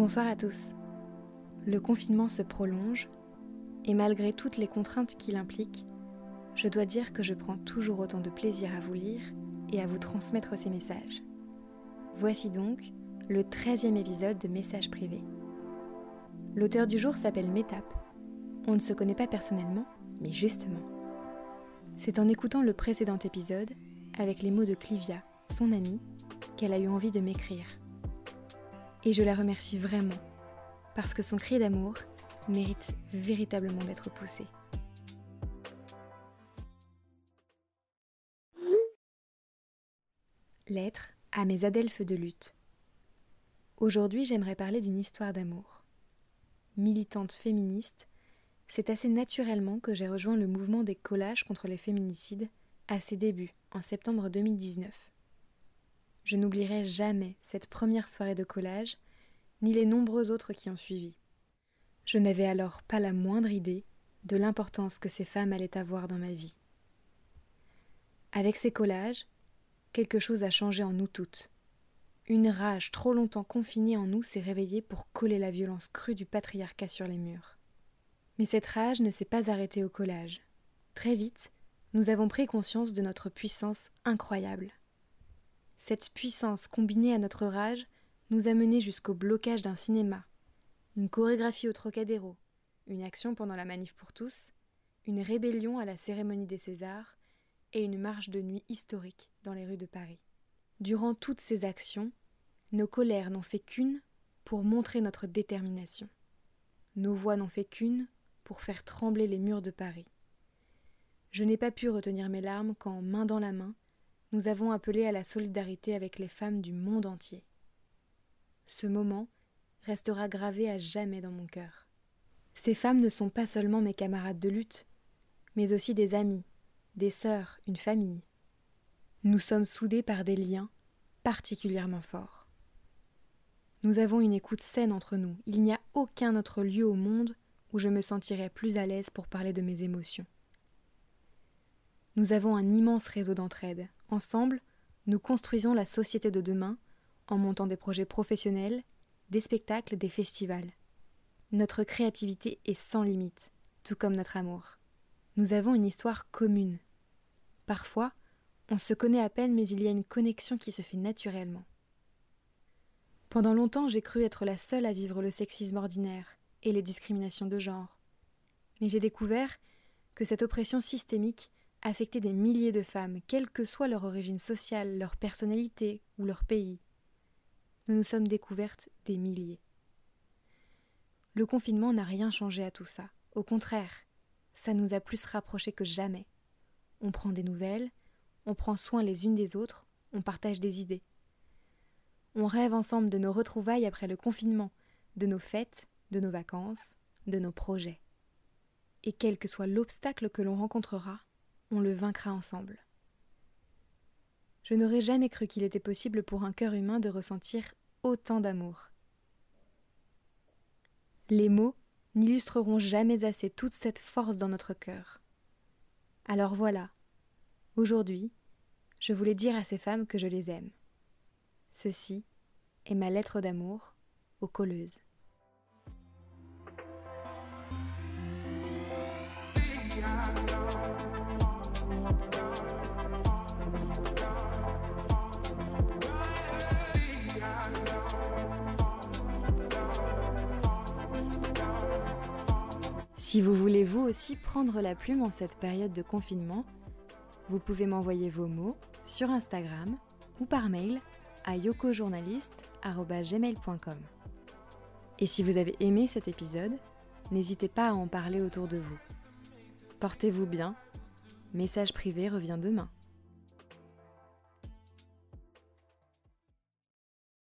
Bonsoir à tous. Le confinement se prolonge et malgré toutes les contraintes qu'il implique, je dois dire que je prends toujours autant de plaisir à vous lire et à vous transmettre ces messages. Voici donc le 13e épisode de Messages privés. L'auteur du jour s'appelle Métap. On ne se connaît pas personnellement, mais justement. C'est en écoutant le précédent épisode, avec les mots de Clivia, son amie, qu'elle a eu envie de m'écrire. Et je la remercie vraiment, parce que son cri d'amour mérite véritablement d'être poussé. Lettre à mes adelphes de lutte. Aujourd'hui, j'aimerais parler d'une histoire d'amour. Militante féministe, c'est assez naturellement que j'ai rejoint le mouvement des collages contre les féminicides à ses débuts, en septembre 2019. Je n'oublierai jamais cette première soirée de collage, ni les nombreux autres qui ont suivi. Je n'avais alors pas la moindre idée de l'importance que ces femmes allaient avoir dans ma vie. Avec ces collages, quelque chose a changé en nous toutes. Une rage trop longtemps confinée en nous s'est réveillée pour coller la violence crue du patriarcat sur les murs. Mais cette rage ne s'est pas arrêtée au collage. Très vite, nous avons pris conscience de notre puissance incroyable. Cette puissance combinée à notre rage nous a menés jusqu'au blocage d'un cinéma, une chorégraphie au Trocadéro, une action pendant la manif pour tous, une rébellion à la cérémonie des Césars et une marche de nuit historique dans les rues de Paris. Durant toutes ces actions, nos colères n'ont fait qu'une pour montrer notre détermination. Nos voix n'ont fait qu'une pour faire trembler les murs de Paris. Je n'ai pas pu retenir mes larmes quand, main dans la main, nous avons appelé à la solidarité avec les femmes du monde entier. Ce moment restera gravé à jamais dans mon cœur. Ces femmes ne sont pas seulement mes camarades de lutte, mais aussi des amis, des sœurs, une famille. Nous sommes soudés par des liens particulièrement forts. Nous avons une écoute saine entre nous. Il n'y a aucun autre lieu au monde où je me sentirais plus à l'aise pour parler de mes émotions. Nous avons un immense réseau d'entraide. Ensemble, nous construisons la société de demain en montant des projets professionnels, des spectacles, des festivals. Notre créativité est sans limite, tout comme notre amour. Nous avons une histoire commune. Parfois, on se connaît à peine, mais il y a une connexion qui se fait naturellement. Pendant longtemps, j'ai cru être la seule à vivre le sexisme ordinaire et les discriminations de genre. Mais j'ai découvert que cette oppression systémique affectait des milliers de femmes, quelle que soit leur origine sociale, leur personnalité ou leur pays. Nous nous sommes découvertes des milliers. Le confinement n'a rien changé à tout ça. Au contraire, ça nous a plus rapprochés que jamais. On prend des nouvelles, on prend soin les unes des autres, on partage des idées. On rêve ensemble de nos retrouvailles après le confinement, de nos fêtes, de nos vacances, de nos projets. Et quel que soit l'obstacle que l'on rencontrera, on le vaincra ensemble. Je n'aurais jamais cru qu'il était possible pour un cœur humain de ressentir autant d'amour. Les mots n'illustreront jamais assez toute cette force dans notre cœur. Alors voilà, aujourd'hui, je voulais dire à ces femmes que je les aime. Ceci est ma lettre d'amour aux colleuses. Si vous voulez vous aussi prendre la plume en cette période de confinement, vous pouvez m'envoyer vos mots sur Instagram ou par mail à yokojournaliste.gmail.com. Et si vous avez aimé cet épisode, n'hésitez pas à en parler autour de vous. Portez-vous bien. Message privé revient demain.